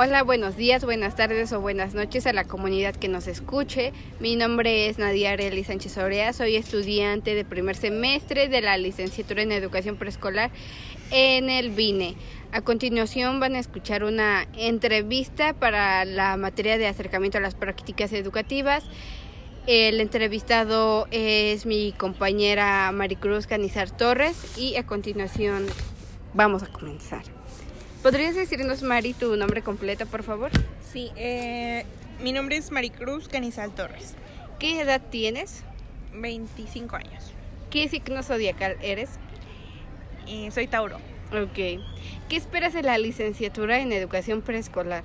Hola, buenos días, buenas tardes o buenas noches a la comunidad que nos escuche. Mi nombre es Nadia Arely Sánchez Orea, soy estudiante de primer semestre de la licenciatura en educación preescolar en el BINE. A continuación van a escuchar una entrevista para la materia de acercamiento a las prácticas educativas. El entrevistado es mi compañera Maricruz Canizar Torres y a continuación vamos a comenzar. ¿Podrías decirnos, Mari, tu nombre completo, por favor? Sí, eh, mi nombre es Maricruz Canizal Torres. ¿Qué edad tienes? 25 años. ¿Qué signo zodiacal eres? Y soy Tauro. Ok. ¿Qué esperas de la licenciatura en educación preescolar?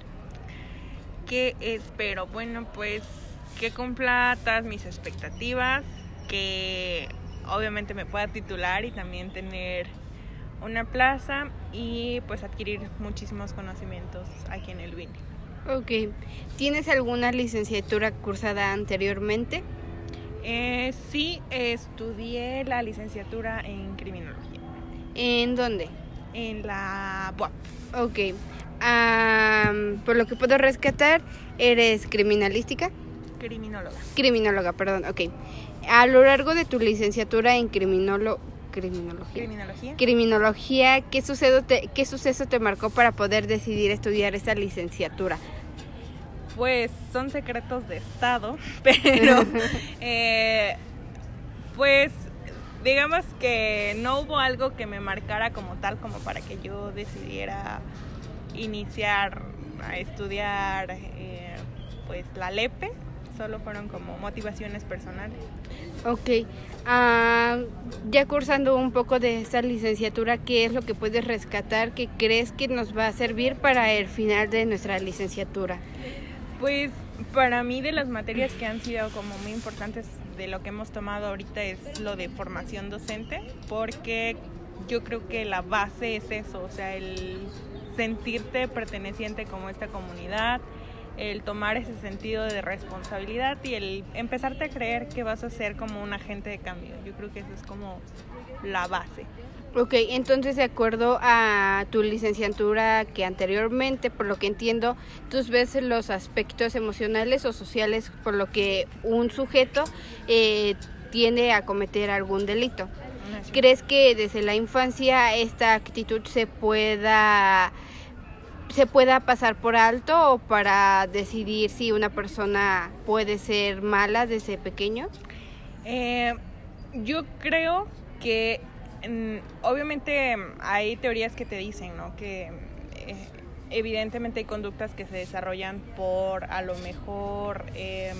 ¿Qué espero? Bueno, pues que cumpla todas mis expectativas, que obviamente me pueda titular y también tener una plaza y pues adquirir muchísimos conocimientos aquí en el BINE. Ok. ¿Tienes alguna licenciatura cursada anteriormente? Eh, sí, estudié la licenciatura en criminología. ¿En dónde? En la BUAP. Ok. por lo que puedo rescatar, ¿eres criminalística? Criminóloga. Criminóloga, perdón, ok. A lo largo de tu licenciatura en criminolo criminología. Criminología. Criminología, ¿qué, suceso te, ¿qué suceso te marcó para poder decidir estudiar esta licenciatura? Pues son secretos de Estado, pero eh, pues digamos que no hubo algo que me marcara como tal como para que yo decidiera iniciar a estudiar eh, pues la LEPE solo fueron como motivaciones personales. Ok, ah, ya cursando un poco de esta licenciatura, ¿qué es lo que puedes rescatar que crees que nos va a servir para el final de nuestra licenciatura? Pues para mí de las materias que han sido como muy importantes de lo que hemos tomado ahorita es lo de formación docente, porque yo creo que la base es eso, o sea, el sentirte perteneciente como esta comunidad, el tomar ese sentido de responsabilidad y el empezarte a creer que vas a ser como un agente de cambio. Yo creo que eso es como la base. Ok, entonces de acuerdo a tu licenciatura que anteriormente, por lo que entiendo, tú ves los aspectos emocionales o sociales por lo que un sujeto eh, tiende a cometer algún delito. ¿Crees que desde la infancia esta actitud se pueda se pueda pasar por alto o para decidir si una persona puede ser mala desde pequeño? Eh, yo creo que mm, obviamente hay teorías que te dicen, ¿no? Que eh, evidentemente hay conductas que se desarrollan por a lo mejor em,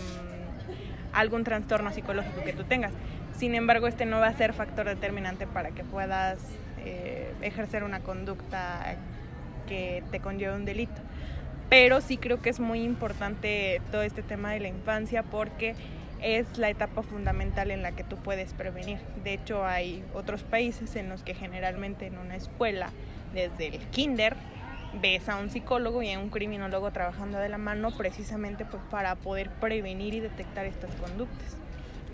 algún trastorno psicológico que tú tengas. Sin embargo, este no va a ser factor determinante para que puedas eh, ejercer una conducta que te conlleva un delito. Pero sí creo que es muy importante todo este tema de la infancia porque es la etapa fundamental en la que tú puedes prevenir. De hecho, hay otros países en los que generalmente en una escuela, desde el kinder, ves a un psicólogo y a un criminólogo trabajando de la mano precisamente pues para poder prevenir y detectar estas conductas.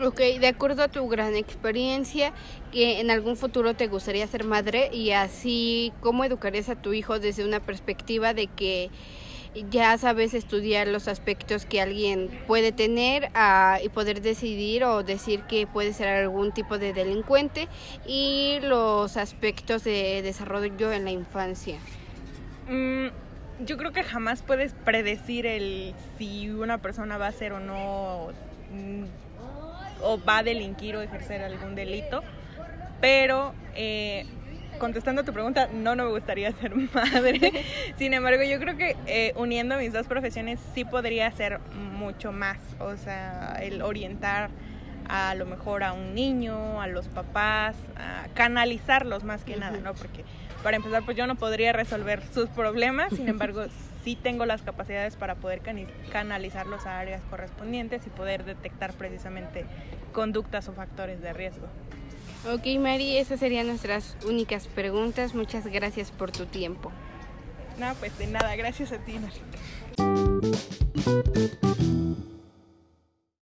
Ok, de acuerdo a tu gran experiencia, que en algún futuro te gustaría ser madre y así, ¿cómo educarías a tu hijo desde una perspectiva de que ya sabes estudiar los aspectos que alguien puede tener ah, y poder decidir o decir que puede ser algún tipo de delincuente y los aspectos de desarrollo en la infancia? Mm, yo creo que jamás puedes predecir el si una persona va a ser o no mm, o va a delinquir o ejercer algún delito. Pero eh, contestando a tu pregunta, no, no me gustaría ser madre. Sin embargo, yo creo que eh, uniendo mis dos profesiones sí podría ser mucho más. O sea, el orientar a lo mejor a un niño, a los papás, a canalizarlos más que nada, ¿no? Porque para empezar, pues yo no podría resolver sus problemas, sin embargo, sí tengo las capacidades para poder canalizarlos a áreas correspondientes y poder detectar precisamente conductas o factores de riesgo. Ok, Mari, esas serían nuestras únicas preguntas. Muchas gracias por tu tiempo. No, pues de nada, gracias a ti,